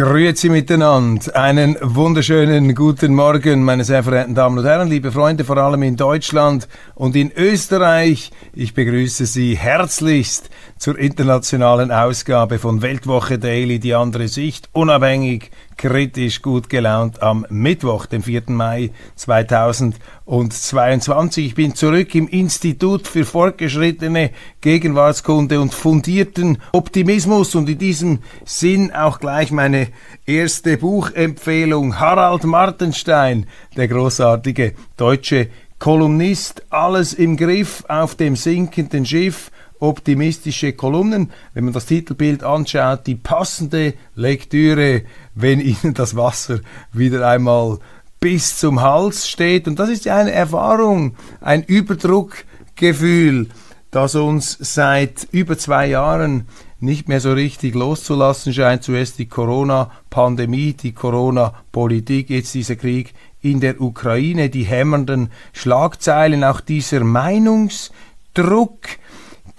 Grüezi miteinander. Einen wunderschönen guten Morgen, meine sehr verehrten Damen und Herren, liebe Freunde, vor allem in Deutschland und in Österreich. Ich begrüße Sie herzlichst zur internationalen Ausgabe von Weltwoche Daily, die andere Sicht, unabhängig, kritisch, gut gelaunt am Mittwoch, dem 4. Mai 2022. Ich bin zurück im Institut für fortgeschrittene Gegenwartskunde und fundierten Optimismus und in diesem Sinn auch gleich meine erste Buchempfehlung. Harald Martenstein, der großartige deutsche Kolumnist, alles im Griff auf dem sinkenden Schiff optimistische Kolumnen. Wenn man das Titelbild anschaut, die passende Lektüre, wenn Ihnen das Wasser wieder einmal bis zum Hals steht. Und das ist ja eine Erfahrung, ein Überdruckgefühl, das uns seit über zwei Jahren nicht mehr so richtig loszulassen scheint. Zuerst die Corona-Pandemie, die Corona-Politik, jetzt dieser Krieg in der Ukraine, die hämmernden Schlagzeilen, auch dieser Meinungsdruck,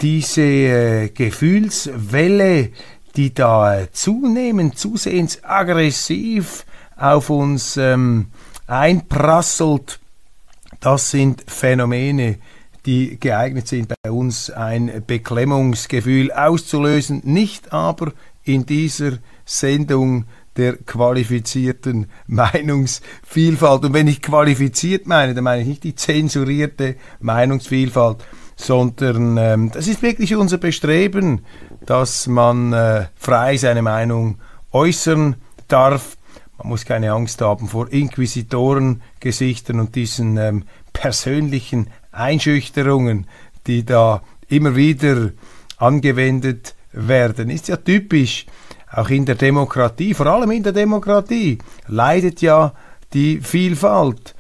diese äh, Gefühlswelle, die da äh, zunehmend, zusehends aggressiv auf uns ähm, einprasselt, das sind Phänomene, die geeignet sind, bei uns ein Beklemmungsgefühl auszulösen, nicht aber in dieser Sendung der qualifizierten Meinungsvielfalt. Und wenn ich qualifiziert meine, dann meine ich nicht die zensurierte Meinungsvielfalt, sondern ähm, das ist wirklich unser Bestreben, dass man äh, frei seine Meinung äußern darf. Man muss keine Angst haben vor Inquisitorengesichtern und diesen ähm, persönlichen Einschüchterungen, die da immer wieder angewendet werden. Ist ja typisch, auch in der Demokratie, vor allem in der Demokratie, leidet ja die Vielfalt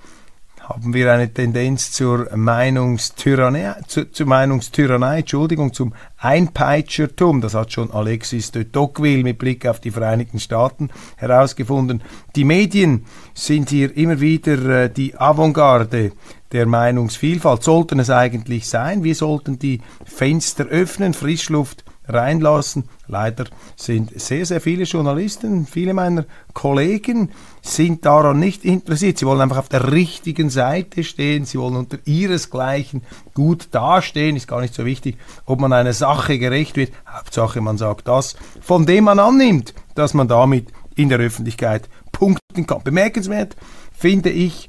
haben wir eine Tendenz zur Meinungstyrannei, zu, zur Meinungstyrannei, Entschuldigung, zum Einpeitschertum. Das hat schon Alexis de Tocqueville mit Blick auf die Vereinigten Staaten herausgefunden. Die Medien sind hier immer wieder äh, die Avantgarde der Meinungsvielfalt. Sollten es eigentlich sein? Wir sollten die Fenster öffnen, Frischluft reinlassen. Leider sind sehr, sehr viele Journalisten, viele meiner Kollegen sind daran nicht interessiert. Sie wollen einfach auf der richtigen Seite stehen, sie wollen unter ihresgleichen gut dastehen. Ist gar nicht so wichtig, ob man einer Sache gerecht wird. Hauptsache, man sagt das, von dem man annimmt, dass man damit in der Öffentlichkeit punkten kann. Bemerkenswert finde ich,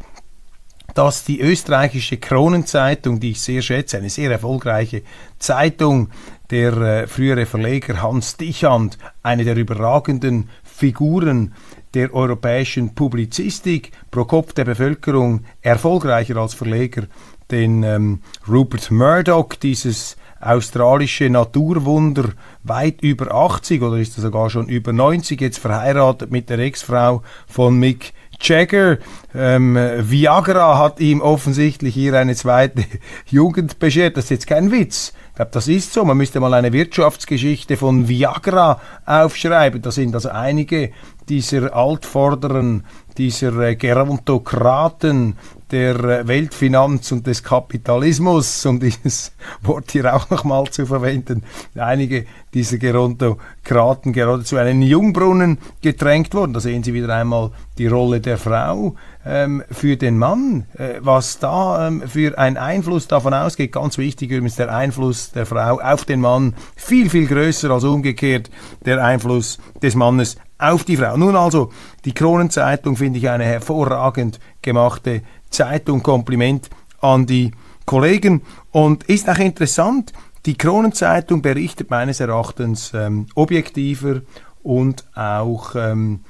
dass die österreichische Kronenzeitung, die ich sehr schätze, eine sehr erfolgreiche Zeitung, der äh, frühere Verleger Hans Dichand, eine der überragenden Figuren der europäischen Publizistik, pro Kopf der Bevölkerung erfolgreicher als Verleger, den ähm, Rupert Murdoch, dieses australische Naturwunder, weit über 80 oder ist er sogar schon über 90, jetzt verheiratet mit der Ex-Frau von Mick Jagger. Ähm, Viagra hat ihm offensichtlich hier eine zweite Jugend beschert. Das ist jetzt kein Witz. Ich glaube, das ist so. Man müsste mal eine Wirtschaftsgeschichte von Viagra aufschreiben. Da sind also einige dieser Altvorderen, dieser äh, Gerontokraten der Weltfinanz und des Kapitalismus, um dieses Wort hier auch nochmal zu verwenden, einige dieser Gerontokraten gerade zu einem Jungbrunnen gedrängt worden. Da sehen Sie wieder einmal die Rolle der Frau ähm, für den Mann, äh, was da ähm, für ein Einfluss davon ausgeht. Ganz wichtig übrigens der Einfluss der Frau auf den Mann, viel, viel größer als umgekehrt der Einfluss des Mannes auf die Frau. Nun also, die Kronenzeitung finde ich eine hervorragend gemachte Zeitung. Kompliment an die Kollegen. Und ist auch interessant, die Kronenzeitung berichtet meines Erachtens ähm, objektiver und auch ähm,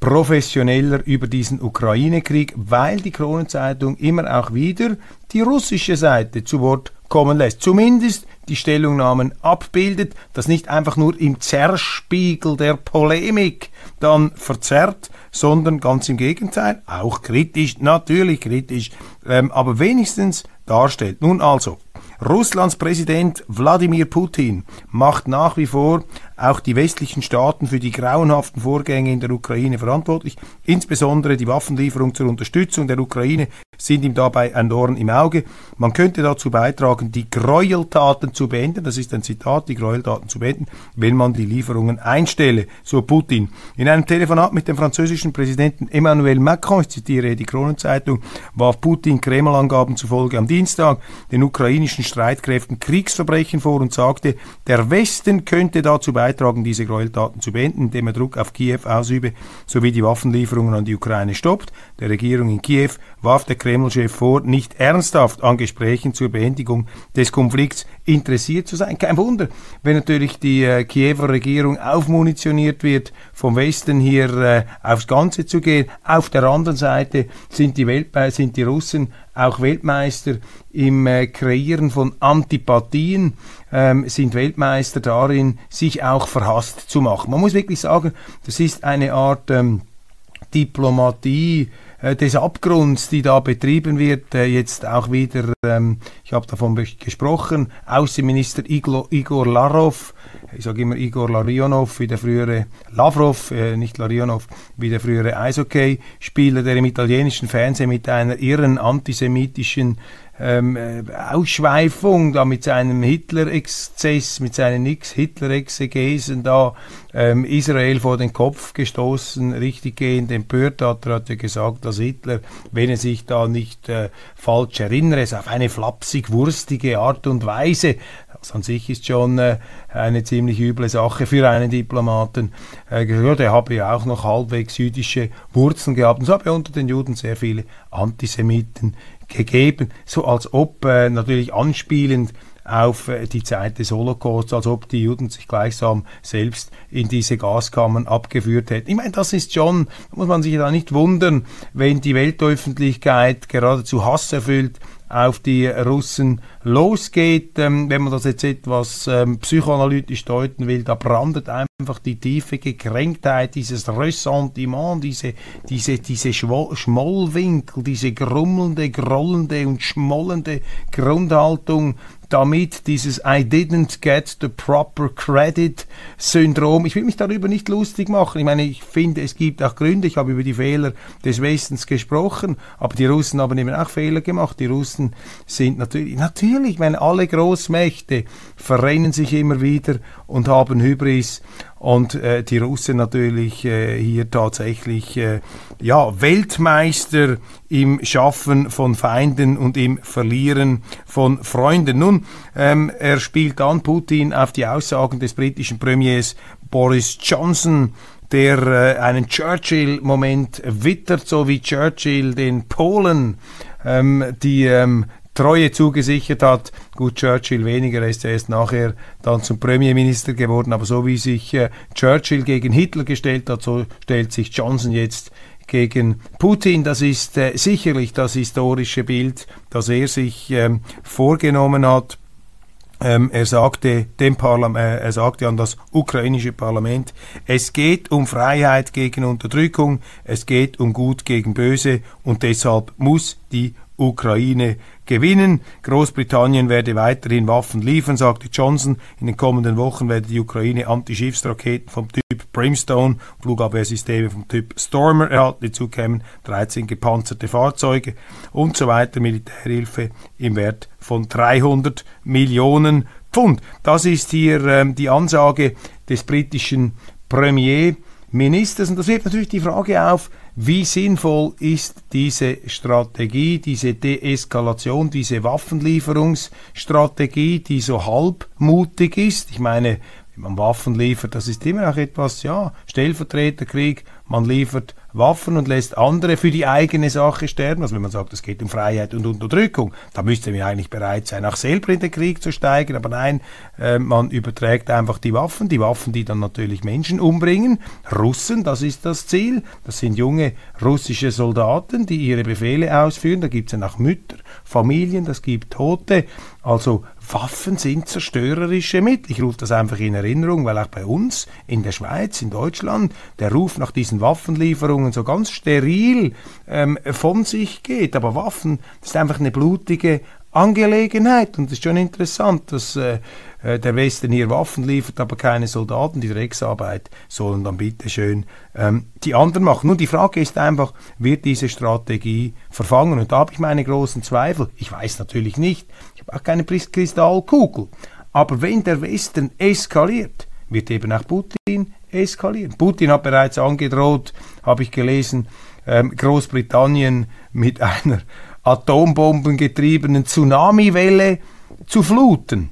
professioneller über diesen Ukraine-Krieg, weil die Kronenzeitung immer auch wieder die russische Seite zu Wort kommen lässt. Zumindest die Stellungnahmen abbildet, das nicht einfach nur im Zerspiegel der Polemik dann verzerrt, sondern ganz im Gegenteil, auch kritisch, natürlich kritisch, ähm, aber wenigstens darstellt. Nun also, Russlands Präsident Wladimir Putin macht nach wie vor auch die westlichen Staaten für die grauenhaften Vorgänge in der Ukraine verantwortlich. Insbesondere die Waffenlieferung zur Unterstützung der Ukraine sind ihm dabei ein Dorn im Auge. Man könnte dazu beitragen, die Gräueltaten zu beenden. Das ist ein Zitat, die Gräueltaten zu beenden, wenn man die Lieferungen einstelle, so Putin. In einem Telefonat mit dem französischen Präsidenten Emmanuel Macron, ich zitiere die Kronenzeitung, warf Putin Kreml-Angaben zufolge am Dienstag den ukrainischen Streitkräften Kriegsverbrechen vor und sagte, der Westen könnte dazu beitragen, diese Gräueltaten zu beenden, indem er Druck auf Kiew ausübe, sowie die Waffenlieferungen an die Ukraine stoppt. Der Regierung in Kiew warf der Kreml-Chef vor, nicht ernsthaft an Gesprächen zur Beendigung des Konflikts interessiert zu sein. Kein Wunder, wenn natürlich die äh, Kiewer Regierung aufmunitioniert wird, vom Westen hier äh, aufs Ganze zu gehen. Auf der anderen Seite sind die, Welt sind die Russen auch Weltmeister im äh, Kreieren von Antipathien, ähm, sind Weltmeister darin, sich auch verhasst zu machen. Man muss wirklich sagen, das ist eine Art ähm, Diplomatie, des Abgrunds, die da betrieben wird, äh, jetzt auch wieder, ähm, ich habe davon gesprochen, Außenminister Igor, Igor Larov, ich sage immer Igor Larionov, wie der frühere Lavrov, äh, nicht Larionov, wie der frühere Eishockey-Spieler, der im italienischen Fernsehen mit einer irren antisemitischen ähm, äh, Ausschweifung, da mit seinem Hitler-Exzess, mit seinen Hitler-Exegesen da ähm, Israel vor den Kopf gestoßen, richtig gehend empört hat. Er hat ja gesagt, dass Hitler, wenn er sich da nicht äh, falsch erinnere, es auf eine flapsig wurstige Art und Weise, das an sich ist schon äh, eine ziemlich üble Sache für einen Diplomaten, äh, gehört. Er habe ja auch noch halbwegs jüdische Wurzeln gehabt. Und so habe ja unter den Juden sehr viele Antisemiten gegeben, so als ob äh, natürlich anspielend auf äh, die Zeit des Holocaust, als ob die Juden sich gleichsam selbst in diese Gaskammern abgeführt hätten. Ich meine, das ist schon, muss man sich da nicht wundern, wenn die Weltöffentlichkeit geradezu hasserfüllt auf die Russen losgeht. Ähm, wenn man das jetzt etwas ähm, psychoanalytisch deuten will, da brandet einfach die tiefe Gekränktheit, dieses Ressentiment, diese, diese, diese Schmollwinkel, diese grummelnde, grollende und schmollende Grundhaltung damit dieses I didn't get the proper credit Syndrom. Ich will mich darüber nicht lustig machen. Ich meine, ich finde, es gibt auch Gründe. Ich habe über die Fehler des Westens gesprochen, aber die Russen haben eben auch Fehler gemacht. Die Russen sind natürlich, natürlich, ich meine, alle Großmächte verrennen sich immer wieder und haben Hybris und äh, die Russen natürlich äh, hier tatsächlich äh, ja Weltmeister im Schaffen von Feinden und im Verlieren von Freunden. Nun, ähm, er spielt an Putin auf die Aussagen des britischen Premiers Boris Johnson der äh, einen Churchill-Moment wittert, so wie Churchill den Polen ähm, die ähm, Treue zugesichert hat. Gut, Churchill weniger, er ist ja erst nachher dann zum Premierminister geworden, aber so wie sich äh, Churchill gegen Hitler gestellt hat, so stellt sich Johnson jetzt gegen Putin. Das ist äh, sicherlich das historische Bild, das er sich ähm, vorgenommen hat. Ähm, er sagte dem Parlament, äh, er sagte an das ukrainische Parlament, es geht um Freiheit gegen Unterdrückung, es geht um Gut gegen Böse und deshalb muss die Ukraine gewinnen. Großbritannien werde weiterhin Waffen liefern, sagte Johnson. In den kommenden Wochen werde die Ukraine Antischiffsraketen vom Typ Brimstone, Flugabwehrsysteme vom Typ Stormer erhalten. Dazu kämen 13 gepanzerte Fahrzeuge und so weiter. Militärhilfe im Wert von 300 Millionen Pfund. Das ist hier ähm, die Ansage des britischen Premierministers. Und das wirft natürlich die Frage auf, wie sinnvoll ist diese Strategie, diese Deeskalation, diese Waffenlieferungsstrategie, die so halbmutig ist? Ich meine, wenn man Waffen liefert, das ist immer noch etwas, ja, Stellvertreterkrieg, man liefert Waffen und lässt andere für die eigene Sache sterben. Also wenn man sagt, es geht um Freiheit und Unterdrückung, da müsste man eigentlich bereit sein, auch selber in den Krieg zu steigen. Aber nein, äh, man überträgt einfach die Waffen, die Waffen, die dann natürlich Menschen umbringen. Russen, das ist das Ziel. Das sind junge russische Soldaten, die ihre Befehle ausführen. Da gibt es ja auch Mütter, Familien, das gibt Tote. Also Waffen sind zerstörerische Mittel. Ich rufe das einfach in Erinnerung, weil auch bei uns in der Schweiz, in Deutschland, der Ruf nach diesen Waffenlieferungen so ganz steril ähm, von sich geht. Aber Waffen, das ist einfach eine blutige Angelegenheit und es ist schon interessant, dass äh, äh, der Westen hier Waffen liefert, aber keine Soldaten. Die Drecksarbeit sollen dann bitteschön ähm, die anderen machen. Nun, die Frage ist einfach, wird diese Strategie verfangen? Und da habe ich meine großen Zweifel. Ich weiß natürlich nicht, ich habe auch keine Kristallkugel. Aber wenn der Westen eskaliert, wird eben auch Putin eskalieren. Putin hat bereits angedroht, habe ich gelesen, ähm, Großbritannien mit einer atombombengetriebenen Tsunamiwelle zu fluten.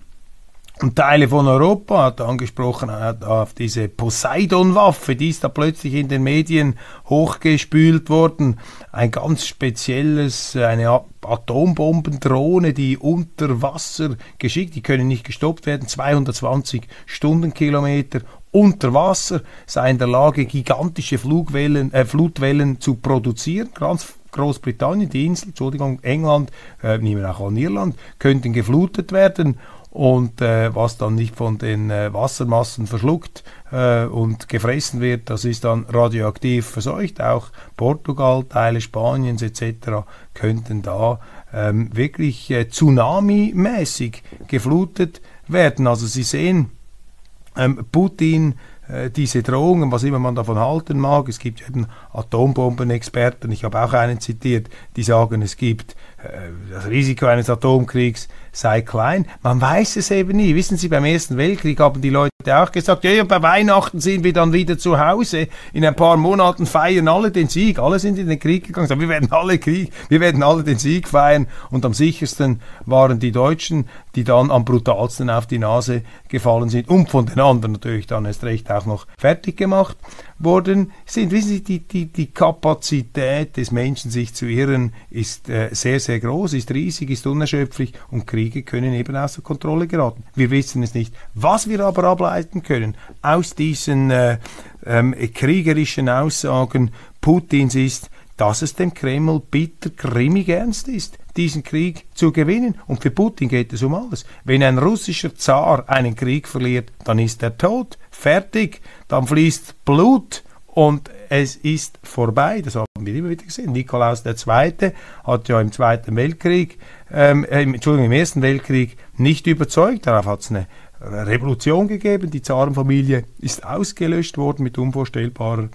Und Teile von Europa hat angesprochen hat auf diese Poseidon-Waffe, die ist da plötzlich in den Medien hochgespült worden. Ein ganz spezielles, eine Atombombendrohne, die unter Wasser geschickt, die können nicht gestoppt werden, 220 Stundenkilometer unter Wasser, sei in der Lage, gigantische Flugwellen, äh, Flutwellen zu produzieren. Ganz Großbritannien, die Insel, Entschuldigung, England, äh, nehmen auch an Irland, könnten geflutet werden und äh, was dann nicht von den äh, Wassermassen verschluckt äh, und gefressen wird, das ist dann radioaktiv verseucht. Auch Portugal, Teile Spaniens etc. könnten da ähm, wirklich äh, tsunami-mäßig geflutet werden. Also Sie sehen, ähm, Putin diese Drohungen, was immer man davon halten mag. Es gibt eben Atombombenexperten, ich habe auch einen zitiert, die sagen, es gibt äh, das Risiko eines Atomkriegs sei klein. Man weiß es eben nie. Wissen Sie, beim Ersten Weltkrieg haben die Leute auch gesagt, ja, ja, bei Weihnachten sind wir dann wieder zu Hause. In ein paar Monaten feiern alle den Sieg. Alle sind in den Krieg gegangen. wir werden alle Krieg, wir werden alle den Sieg feiern. Und am sichersten waren die Deutschen, die dann am brutalsten auf die Nase gefallen sind und von den anderen natürlich dann erst recht auch noch fertig gemacht worden sind. Wissen Sie, die, die, die Kapazität des Menschen, sich zu irren, ist äh, sehr, sehr groß, ist riesig, ist unerschöpflich und Kriege können eben außer Kontrolle geraten. Wir wissen es nicht. Was wir aber ableiten können aus diesen äh, ähm, kriegerischen Aussagen Putins ist, dass es dem Kreml bitter grimmig ernst ist, diesen Krieg zu gewinnen. Und für Putin geht es um alles. Wenn ein russischer Zar einen Krieg verliert, dann ist er tot, fertig, dann fließt Blut und es ist vorbei. Das haben wir immer wieder gesehen. Nikolaus II. hat ja im Zweiten Weltkrieg, ähm, äh, Entschuldigung, im Ersten Weltkrieg nicht überzeugt. Darauf hat es eine Revolution gegeben. Die Zarenfamilie ist ausgelöscht worden mit unvorstellbarer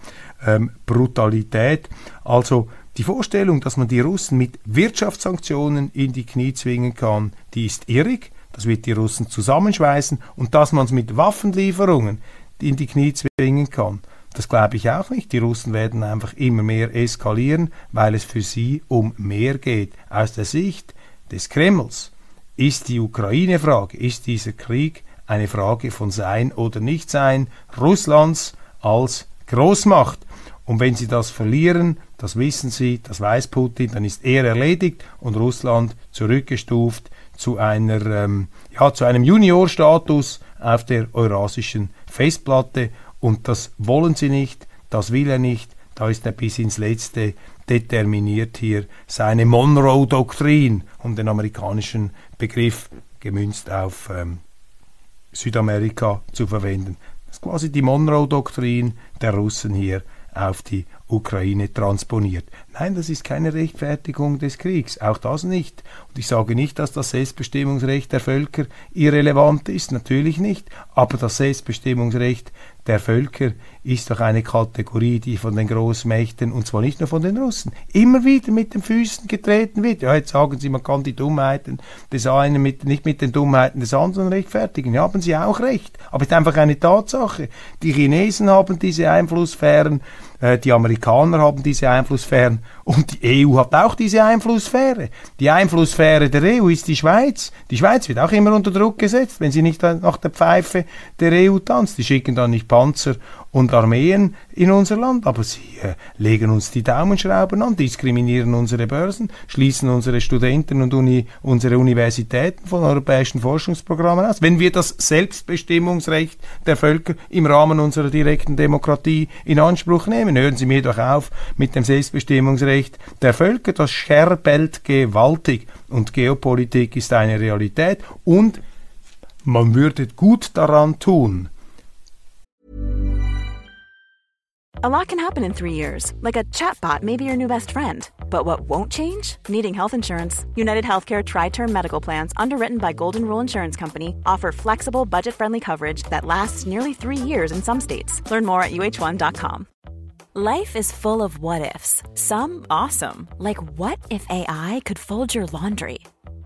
ähm, Brutalität. Also die Vorstellung, dass man die Russen mit Wirtschaftssanktionen in die Knie zwingen kann, die ist irrig. Das wird die Russen zusammenschweißen und dass man es mit Waffenlieferungen in die Knie zwingen kann. Das glaube ich auch nicht. Die Russen werden einfach immer mehr eskalieren, weil es für sie um mehr geht. Aus der Sicht des Kremls ist die Ukraine-Frage, ist dieser Krieg eine Frage von Sein oder Nichtsein Russlands als Großmacht. Und wenn sie das verlieren, das wissen sie, das weiß Putin, dann ist er erledigt und Russland zurückgestuft zu einer ähm, ja zu einem Juniorstatus auf der eurasischen Festplatte und das wollen sie nicht, das will er nicht, da ist er bis ins Letzte determiniert hier seine Monroe-Doktrin, um den amerikanischen Begriff gemünzt auf ähm, Südamerika zu verwenden. Das ist quasi die Monroe-Doktrin der Russen hier auf die Ukraine transponiert. Nein, das ist keine Rechtfertigung des Kriegs, auch das nicht. Und ich sage nicht, dass das Selbstbestimmungsrecht der Völker irrelevant ist, natürlich nicht, aber das Selbstbestimmungsrecht der Völker ist doch eine Kategorie, die von den Großmächten, und zwar nicht nur von den Russen, immer wieder mit den Füßen getreten wird. Ja, jetzt sagen Sie, man kann die Dummheiten des einen mit, nicht mit den Dummheiten des anderen rechtfertigen. Ja, haben Sie auch recht. Aber es ist einfach eine Tatsache. Die Chinesen haben diese Einflusssphären, die Amerikaner haben diese Einflusssphären und die EU hat auch diese Einflusssphäre. Die Einflusssphäre der EU ist die Schweiz. Die Schweiz wird auch immer unter Druck gesetzt, wenn sie nicht nach der Pfeife der EU tanzt. Die schicken dann nicht Panzer und Armeen in unser Land, aber sie äh, legen uns die Daumenschrauben an, diskriminieren unsere Börsen, schließen unsere Studenten und Uni, unsere Universitäten von europäischen Forschungsprogrammen aus. Wenn wir das Selbstbestimmungsrecht der Völker im Rahmen unserer direkten Demokratie in Anspruch nehmen, hören Sie mir doch auf mit dem Selbstbestimmungsrecht der Völker, das scherbelt gewaltig und Geopolitik ist eine Realität. Und man würde gut daran tun, A lot can happen in three years, like a chatbot may be your new best friend. But what won't change? Needing health insurance. United Healthcare Tri Term Medical Plans, underwritten by Golden Rule Insurance Company, offer flexible, budget friendly coverage that lasts nearly three years in some states. Learn more at uh1.com. Life is full of what ifs, some awesome, like what if AI could fold your laundry?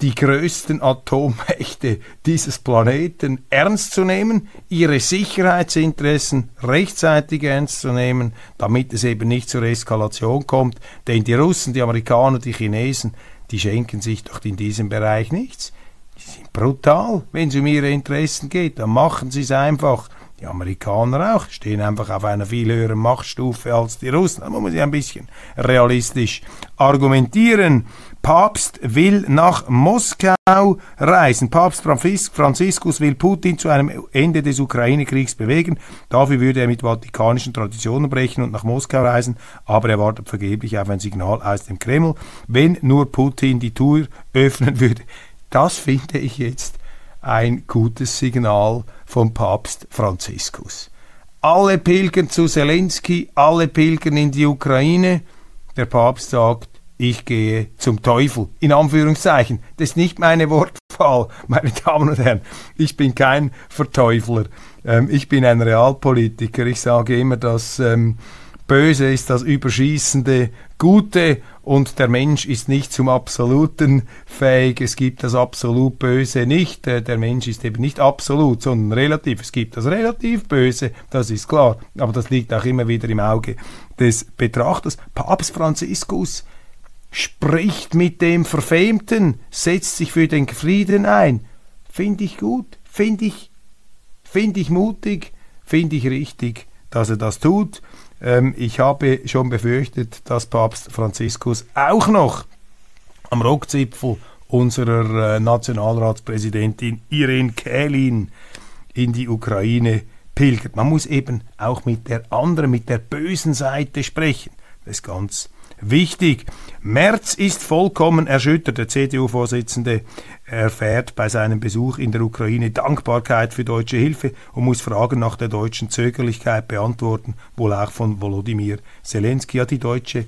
Die größten Atommächte dieses Planeten ernst zu nehmen, ihre Sicherheitsinteressen rechtzeitig ernst zu nehmen, damit es eben nicht zur Eskalation kommt. Denn die Russen, die Amerikaner, die Chinesen, die schenken sich doch in diesem Bereich nichts. Die sind brutal, wenn es um ihre Interessen geht. Dann machen sie es einfach. Die Amerikaner auch stehen einfach auf einer viel höheren Machtstufe als die Russen. Da muss man sich ein bisschen realistisch argumentieren. Papst will nach Moskau reisen. Papst Franziskus will Putin zu einem Ende des Ukraine-Kriegs bewegen. Dafür würde er mit vatikanischen Traditionen brechen und nach Moskau reisen, aber er wartet vergeblich auf ein Signal aus dem Kreml. Wenn nur Putin die Tür öffnen würde, das finde ich jetzt ein gutes Signal vom Papst Franziskus. Alle pilgern zu Zelensky, alle pilgern in die Ukraine. Der Papst sagt, ich gehe zum Teufel. In Anführungszeichen. Das ist nicht meine Wortwahl, meine Damen und Herren. Ich bin kein Verteufler. Ähm, ich bin ein Realpolitiker. Ich sage immer, dass ähm, Böse ist das überschießende Gute und der Mensch ist nicht zum Absoluten fähig. Es gibt das absolut Böse nicht. Äh, der Mensch ist eben nicht absolut, sondern relativ. Es gibt das relativ Böse, das ist klar. Aber das liegt auch immer wieder im Auge des Betrachters. Papst Franziskus spricht mit dem Verfemten, setzt sich für den Frieden ein. Finde ich gut, finde ich, finde ich mutig, finde ich richtig, dass er das tut. Ähm, ich habe schon befürchtet, dass Papst Franziskus auch noch am Rockzipfel unserer äh, Nationalratspräsidentin Irene Kählin in die Ukraine pilgert. Man muss eben auch mit der anderen, mit der bösen Seite sprechen. Das ist ganz wichtig. Merz ist vollkommen erschüttert. Der CDU-Vorsitzende erfährt bei seinem Besuch in der Ukraine Dankbarkeit für deutsche Hilfe und muss Fragen nach der deutschen Zögerlichkeit beantworten, wohl auch von Volodymyr Zelensky. Ja, die deutsche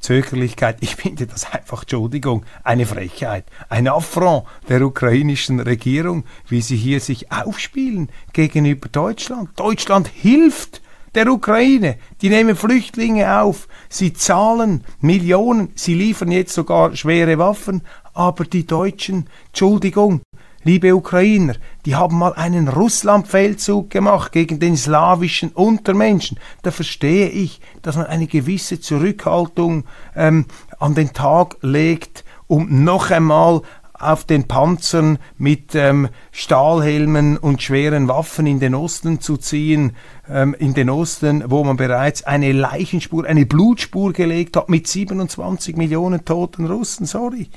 Zögerlichkeit, ich finde das einfach, Entschuldigung, eine Frechheit, ein Affront der ukrainischen Regierung, wie sie hier sich aufspielen gegenüber Deutschland. Deutschland hilft der Ukraine. Die nehmen Flüchtlinge auf, sie zahlen Millionen, sie liefern jetzt sogar schwere Waffen, aber die Deutschen, Entschuldigung, liebe Ukrainer, die haben mal einen Russlandfeldzug gemacht gegen den slawischen Untermenschen. Da verstehe ich, dass man eine gewisse Zurückhaltung ähm, an den Tag legt, um noch einmal auf den Panzern mit ähm, Stahlhelmen und schweren Waffen in den Osten zu ziehen, ähm, in den Osten, wo man bereits eine Leichenspur, eine Blutspur gelegt hat mit 27 Millionen toten Russen. Sorry.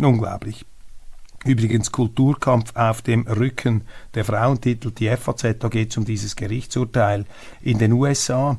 Unglaublich. Übrigens Kulturkampf auf dem Rücken der Frauentitel, die FAZ, da geht es um dieses Gerichtsurteil in den USA,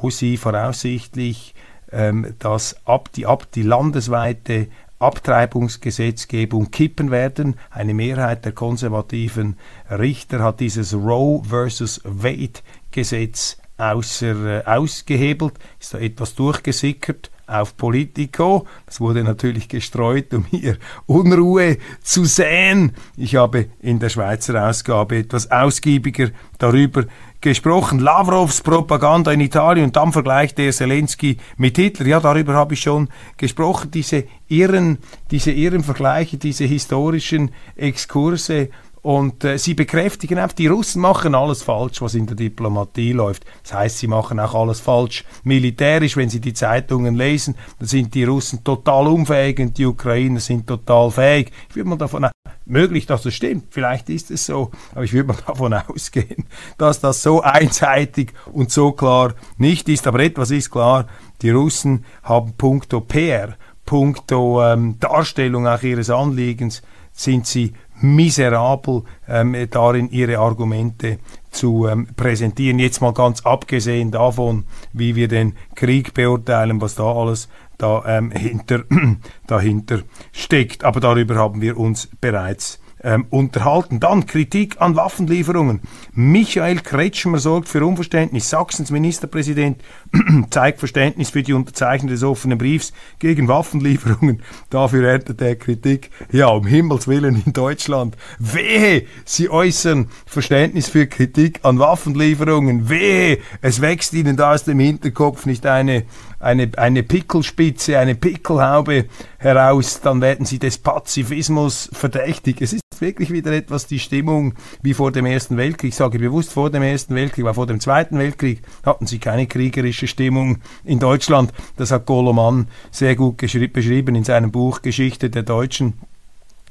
wo sie voraussichtlich ähm, das ab, die, ab, die landesweite Abtreibungsgesetzgebung kippen werden. Eine Mehrheit der konservativen Richter hat dieses Roe versus Wade Gesetz außer, äh, ausgehebelt, ist da etwas durchgesickert, auf Politico. Das wurde natürlich gestreut, um hier Unruhe zu säen. Ich habe in der Schweizer Ausgabe etwas ausgiebiger darüber gesprochen. Lavrovs Propaganda in Italien und dann vergleicht er Zelensky mit Hitler. Ja, darüber habe ich schon gesprochen. Diese irren, diese irren Vergleiche, diese historischen Exkurse und äh, sie bekräftigen einfach, die Russen machen alles falsch, was in der Diplomatie läuft. Das heißt, sie machen auch alles falsch militärisch. Wenn Sie die Zeitungen lesen, dann sind die Russen total unfähig und die Ukrainer sind total fähig. Ich würde mal davon möglich, dass das stimmt. Vielleicht ist es so, aber ich würde mal davon ausgehen, dass das so einseitig und so klar nicht ist. Aber etwas ist klar: Die Russen haben punkto PR, punkto ähm, Darstellung auch ihres Anliegens sind sie miserabel ähm, darin, ihre Argumente zu ähm, präsentieren. Jetzt mal ganz abgesehen davon, wie wir den Krieg beurteilen, was da alles da, ähm, hinter, dahinter steckt. Aber darüber haben wir uns bereits ähm, unterhalten. Dann Kritik an Waffenlieferungen. Michael Kretschmer sorgt für Unverständnis. Sachsens Ministerpräsident zeigt Verständnis für die Unterzeichnung des offenen Briefs gegen Waffenlieferungen. Dafür erntet er Kritik. Ja, um Himmels Willen in Deutschland. Wehe, Sie äußern Verständnis für Kritik an Waffenlieferungen. Wehe, es wächst Ihnen da aus dem Hinterkopf nicht eine eine, eine Pickelspitze, eine Pickelhaube heraus, dann werden sie des Pazifismus verdächtig. Es ist wirklich wieder etwas die Stimmung wie vor dem Ersten Weltkrieg. Ich sage bewusst vor dem Ersten Weltkrieg, weil vor dem Zweiten Weltkrieg hatten sie keine kriegerische Stimmung in Deutschland. Das hat Goloman sehr gut beschrieben in seinem Buch Geschichte der Deutschen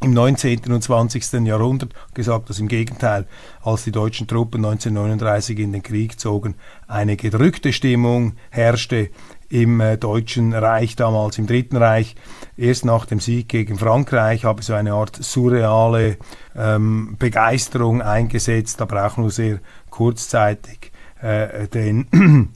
im 19. und 20. Jahrhundert gesagt, dass im Gegenteil, als die deutschen Truppen 1939 in den Krieg zogen, eine gedrückte Stimmung herrschte im äh, Deutschen Reich, damals im Dritten Reich. Erst nach dem Sieg gegen Frankreich habe so eine Art surreale ähm, Begeisterung eingesetzt, aber auch nur sehr kurzzeitig. Äh, denn im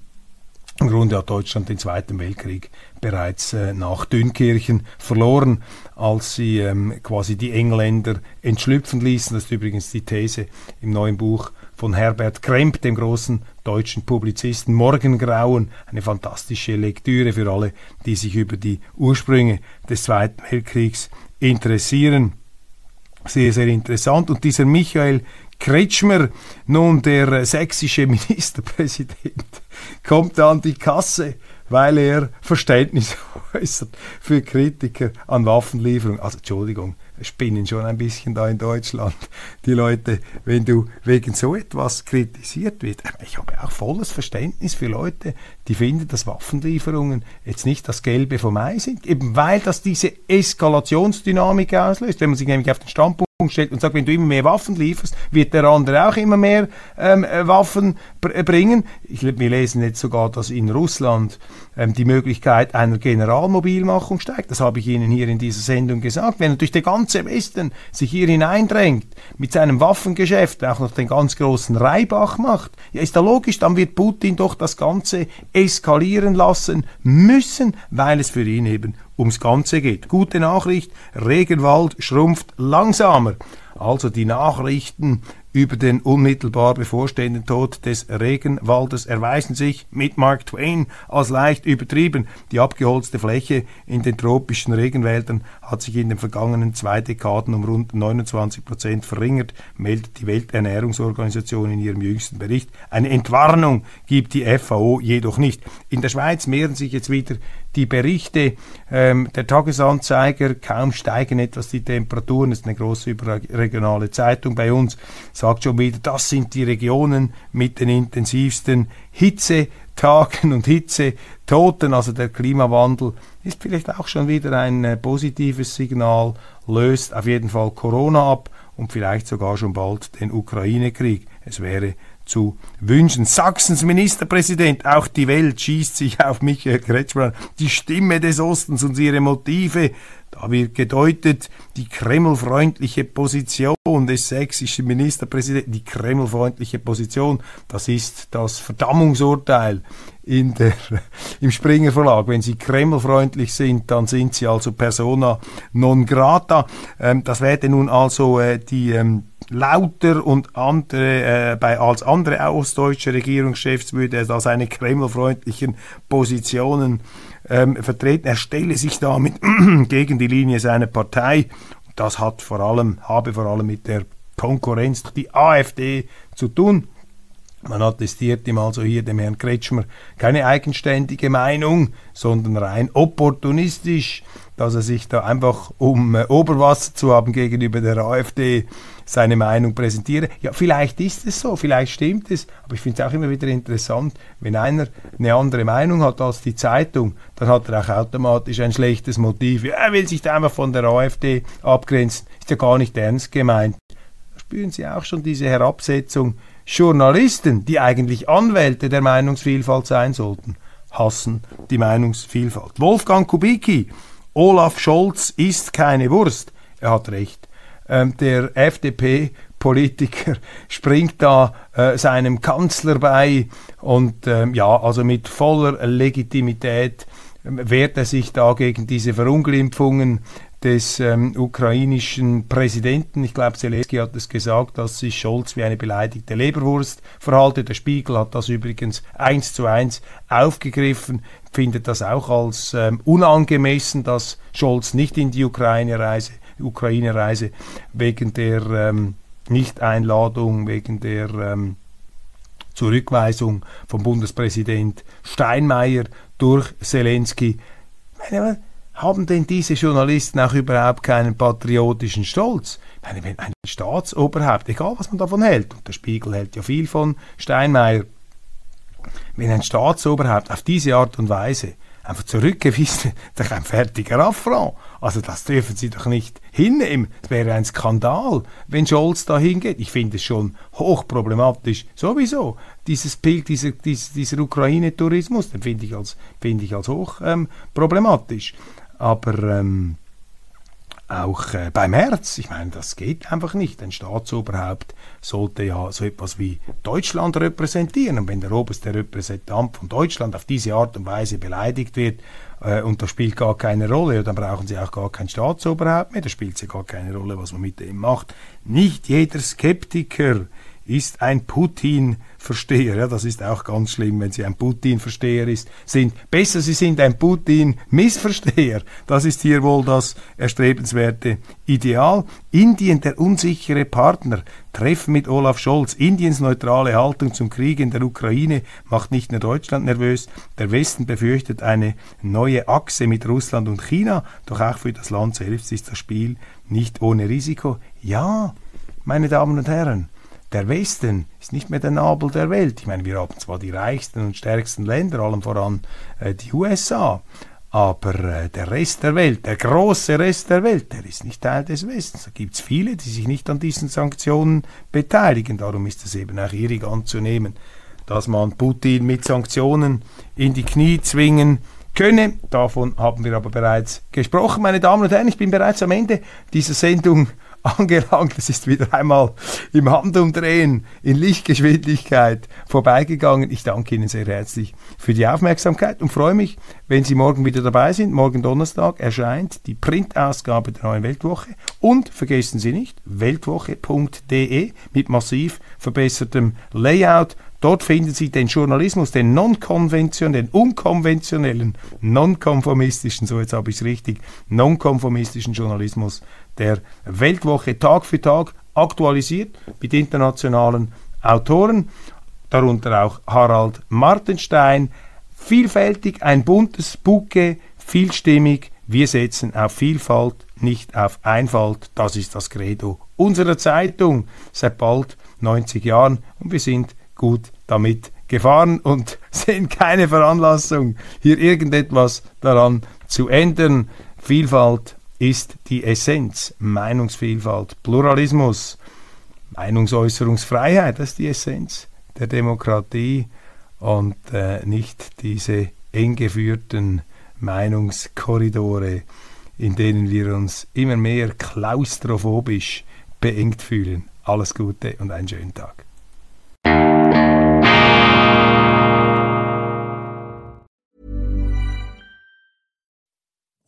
Grunde hat Deutschland den Zweiten Weltkrieg bereits äh, nach Dünkirchen verloren, als sie ähm, quasi die Engländer entschlüpfen ließen. Das ist übrigens die These im neuen Buch von Herbert Kremp, dem großen deutschen Publizisten. Morgengrauen, eine fantastische Lektüre für alle, die sich über die Ursprünge des Zweiten Weltkriegs interessieren. Sehr, sehr interessant. Und dieser Michael Kretschmer, nun der sächsische Ministerpräsident, kommt an die Kasse, weil er Verständnis äußert für Kritiker an Waffenlieferungen. Also Entschuldigung, spinnen schon ein bisschen da in Deutschland. Die Leute, wenn du wegen so etwas kritisiert wird, ich habe auch volles Verständnis für Leute, die finden, dass Waffenlieferungen jetzt nicht das Gelbe vom Ei sind, eben weil das diese Eskalationsdynamik auslöst. Wenn man sich nämlich auf den Standpunkt stellt und sagt, wenn du immer mehr Waffen lieferst, wird der andere auch immer mehr ähm, äh, Waffen br bringen. Ich, wir lesen jetzt sogar, dass in Russland ähm, die Möglichkeit einer Generalmobilmachung steigt. Das habe ich Ihnen hier in dieser Sendung gesagt. Wenn natürlich der ganze Westen sich hier hineindrängt mit seinem Waffengeschäft, auch noch den ganz großen Reibach macht, ja, ist da logisch, dann wird Putin doch das Ganze eskalieren lassen müssen, weil es für ihn eben ums Ganze geht. Gute Nachricht, Regenwald schrumpft langsamer. Also die Nachrichten über den unmittelbar bevorstehenden Tod des Regenwaldes erweisen sich mit Mark Twain als leicht übertrieben. Die abgeholzte Fläche in den tropischen Regenwäldern hat sich in den vergangenen zwei Dekaden um rund 29 Prozent verringert, meldet die Welternährungsorganisation in ihrem jüngsten Bericht. Eine Entwarnung gibt die FAO jedoch nicht. In der Schweiz mehren sich jetzt wieder die Berichte ähm, der Tagesanzeiger, kaum steigen etwas die Temperaturen, das ist eine große überregionale Zeitung bei uns, sagt schon wieder, das sind die Regionen mit den intensivsten Hitzetagen und Hitzetoten, also der Klimawandel ist vielleicht auch schon wieder ein äh, positives Signal, löst auf jeden Fall Corona ab und vielleicht sogar schon bald den Ukraine-Krieg. Es wäre zu wünschen. Sachsens Ministerpräsident, auch die Welt schießt sich auf Michael Kretschmann, die Stimme des Ostens und ihre Motive. Da wird gedeutet, die kremlfreundliche Position des sächsischen Ministerpräsidenten, die kremlfreundliche Position, das ist das Verdammungsurteil in der, im Springer Verlag. Wenn Sie kremlfreundlich sind, dann sind Sie also persona non grata. Ähm, das werde nun also äh, die ähm, lauter und andere, äh, bei, als andere ostdeutsche Regierungschefs würde er da seine kremlfreundlichen Positionen ähm, vertreten. Er stelle sich damit gegen die Linie seiner Partei. Das hat vor allem, habe vor allem mit der Konkurrenz die AfD zu tun. Man attestiert ihm also hier dem Herrn Kretschmer keine eigenständige Meinung, sondern rein opportunistisch, dass er sich da einfach, um äh, Oberwasser zu haben gegenüber der AfD, seine Meinung präsentiere. Ja, vielleicht ist es so, vielleicht stimmt es, aber ich finde es auch immer wieder interessant, wenn einer eine andere Meinung hat als die Zeitung, dann hat er auch automatisch ein schlechtes Motiv. Er will sich da einfach von der AfD abgrenzen, ist ja gar nicht ernst gemeint. Da spüren Sie auch schon diese Herabsetzung Journalisten, die eigentlich Anwälte der Meinungsvielfalt sein sollten, hassen die Meinungsvielfalt. Wolfgang Kubicki, Olaf Scholz ist keine Wurst. Er hat recht. Ähm, der FDP-Politiker springt da äh, seinem Kanzler bei und ähm, ja, also mit voller Legitimität wehrt er sich da gegen diese Verunglimpfungen des ähm, ukrainischen Präsidenten. Ich glaube, Zelensky hat es gesagt, dass sich Scholz wie eine beleidigte Leberwurst verhalte. Der Spiegel hat das übrigens eins zu eins aufgegriffen, findet das auch als ähm, unangemessen, dass Scholz nicht in die Ukraine reise, Ukraine reise wegen der ähm, Nichteinladung, wegen der ähm, Zurückweisung vom Bundespräsident Steinmeier durch Zelensky. Meine, haben denn diese Journalisten auch überhaupt keinen patriotischen Stolz? Ich meine, wenn ein Staatsoberhaupt, egal was man davon hält, und der Spiegel hält ja viel von Steinmeier, wenn ein Staatsoberhaupt auf diese Art und Weise einfach zurückgewiesen, doch ein fertiger Affront. Also das dürfen Sie doch nicht hinnehmen. Es wäre ein Skandal, wenn Scholz da hingeht. Ich finde es schon hochproblematisch. Sowieso. Dieses Bild, dieser, dieser, dieser Ukraine-Tourismus, den finde ich als, finde ich als hoch ähm. Aber ähm, auch äh, beim Herz, ich meine, das geht einfach nicht. Ein Staatsoberhaupt sollte ja so etwas wie Deutschland repräsentieren. Und wenn der oberste Repräsentant von Deutschland auf diese Art und Weise beleidigt wird, äh, und das spielt gar keine Rolle, dann brauchen sie auch gar kein Staatsoberhaupt mehr, da spielt ja gar keine Rolle, was man mit dem macht. Nicht jeder Skeptiker ist ein Putin-Versteher. Ja, das ist auch ganz schlimm, wenn Sie ein Putin-Versteher sind. Besser, Sie sind ein Putin-Missversteher. Das ist hier wohl das erstrebenswerte Ideal. Indien, der unsichere Partner. Treffen mit Olaf Scholz. Indiens neutrale Haltung zum Krieg in der Ukraine macht nicht nur Deutschland nervös. Der Westen befürchtet eine neue Achse mit Russland und China. Doch auch für das Land selbst ist das Spiel nicht ohne Risiko. Ja, meine Damen und Herren, der Westen ist nicht mehr der Nabel der Welt. Ich meine, wir haben zwar die reichsten und stärksten Länder, allem voran äh, die USA, aber äh, der Rest der Welt, der große Rest der Welt, der ist nicht Teil des Westens. Da gibt es viele, die sich nicht an diesen Sanktionen beteiligen. Darum ist es eben auch irrig anzunehmen, dass man Putin mit Sanktionen in die Knie zwingen könne. Davon haben wir aber bereits gesprochen, meine Damen und Herren. Ich bin bereits am Ende dieser Sendung angelangt. Es ist wieder einmal im Handumdrehen in Lichtgeschwindigkeit vorbeigegangen. Ich danke Ihnen sehr herzlich für die Aufmerksamkeit und freue mich, wenn Sie morgen wieder dabei sind. Morgen Donnerstag erscheint die Printausgabe der neuen Weltwoche. Und vergessen Sie nicht, weltwoche.de mit massiv verbessertem Layout. Dort finden Sie den Journalismus, den non-konventionellen, unkonventionellen, non-konformistischen, so jetzt habe ich es richtig, non-konformistischen Journalismus der Weltwoche Tag für Tag aktualisiert mit internationalen Autoren, darunter auch Harald Martenstein. Vielfältig, ein buntes Bouquet, vielstimmig. Wir setzen auf Vielfalt, nicht auf Einfalt. Das ist das Credo unserer Zeitung seit bald 90 Jahren und wir sind gut damit gefahren und sehen keine Veranlassung, hier irgendetwas daran zu ändern. Vielfalt ist die Essenz. Meinungsvielfalt, Pluralismus, Meinungsäußerungsfreiheit, das ist die Essenz der Demokratie und äh, nicht diese eng geführten Meinungskorridore, in denen wir uns immer mehr klaustrophobisch beengt fühlen. Alles Gute und einen schönen Tag.